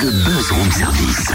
le buzz room service.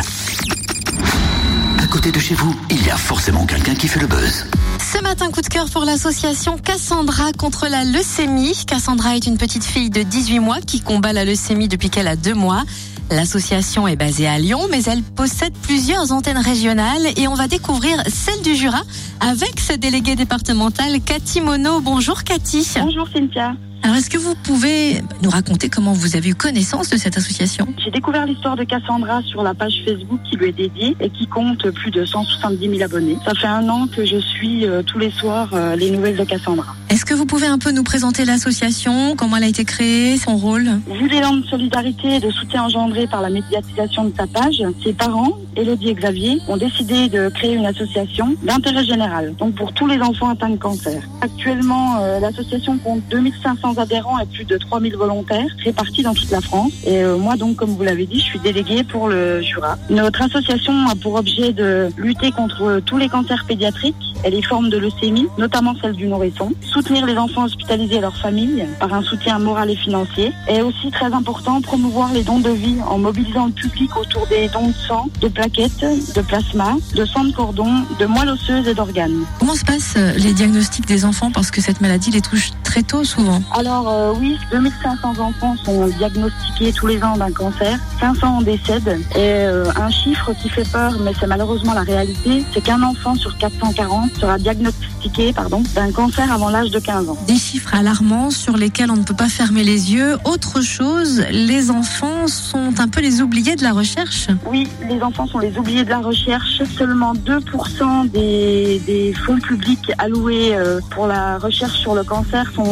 À côté de chez vous, il y a forcément quelqu'un qui fait le buzz. Ce matin, coup de cœur pour l'association Cassandra contre la leucémie. Cassandra est une petite fille de 18 mois qui combat la leucémie depuis qu'elle a deux mois. L'association est basée à Lyon, mais elle possède plusieurs antennes régionales et on va découvrir celle du Jura avec sa déléguée départementale Cathy Monod. Bonjour Cathy. Bonjour Cynthia. Alors, est-ce que vous pouvez nous raconter comment vous avez eu connaissance de cette association? J'ai découvert l'histoire de Cassandra sur la page Facebook qui lui est dédiée et qui compte plus de 170 000 abonnés. Ça fait un an que je suis euh, tous les soirs euh, les nouvelles de Cassandra. Est-ce que vous pouvez un peu nous présenter l'association, comment elle a été créée, son rôle? Vu l'élan de solidarité et de soutien engendré par la médiatisation de sa page, ses parents, Elodie et Xavier, ont décidé de créer une association d'intérêt général, donc pour tous les enfants atteints de cancer. Actuellement, euh, l'association compte 2500 adhérents et plus de 3000 volontaires répartis dans toute la France. Et euh, moi, donc, comme vous l'avez dit, je suis déléguée pour le Jura. Notre association a pour objet de lutter contre tous les cancers pédiatriques et les formes de leucémie, notamment celle du nourrisson, soutenir les enfants hospitalisés et leurs familles par un soutien moral et financier, et aussi très important, promouvoir les dons de vie en mobilisant le public autour des dons de sang, de plaquettes, de plasma, de sang de cordon, de moelle osseuse et d'organes. Comment se passent euh, les diagnostics des enfants parce que cette maladie les touche très tôt souvent Alors euh, oui, 2500 enfants sont diagnostiqués tous les ans d'un cancer, 500 en décèdent, et euh, un chiffre qui fait peur, mais c'est malheureusement la réalité, c'est qu'un enfant sur 440 sera diagnostiqué pardon, d'un cancer avant l'âge de 15 ans. Des chiffres alarmants sur lesquels on ne peut pas fermer les yeux. Autre chose, les enfants sont un peu les oubliés de la recherche. Oui, les enfants sont les oubliés de la recherche. Seulement 2% des, des fonds publics alloués euh, pour la recherche sur le cancer sont,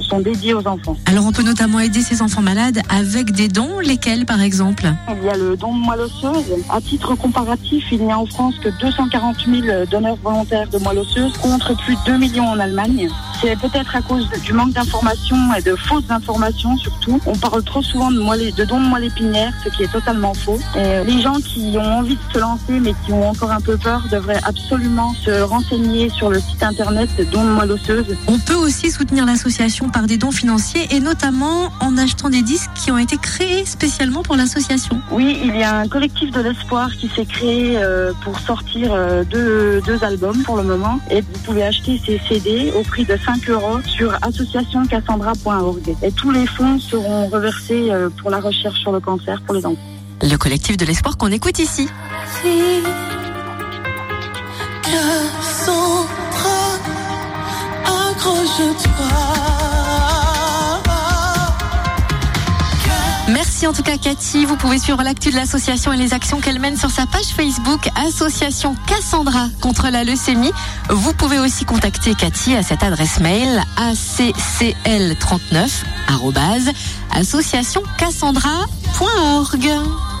sont dédiés aux enfants. Alors on peut notamment aider ces enfants malades avec des dons, lesquels par exemple? Il y a le don de moelle osseuse. À titre comparatif, il n'y a en France que 240 000 donneurs volontaires de moelle osseuse contre plus de 2 millions en Allemagne. C'est peut-être à cause du manque d'informations et de fausses informations surtout. On parle trop souvent de, moelle, de dons de moelle épinière, ce qui est totalement faux. Et les gens qui ont envie de se lancer mais qui ont encore un peu peur devraient absolument se renseigner sur le site internet dons de moelle osseuse. On peut aussi soutenir l'association par des dons financiers et notamment en achetant des disques qui ont été créés spécialement pour l'association. Oui, il y a un collectif de l'espoir qui s'est créé euh, pour sortir euh, deux, deux albums pour le moment. Et vous pouvez acheter ces CD au prix de 5 euros sur associationcassandra.org. Et tous les fonds seront reversés euh, pour la recherche sur le cancer pour les enfants. Le collectif de l'espoir qu'on écoute ici. En tout cas Cathy. Vous pouvez suivre l'actu de l'association et les actions qu'elle mène sur sa page Facebook Association Cassandra contre la leucémie. Vous pouvez aussi contacter Cathy à cette adresse mail accl39 associationcassandra.org.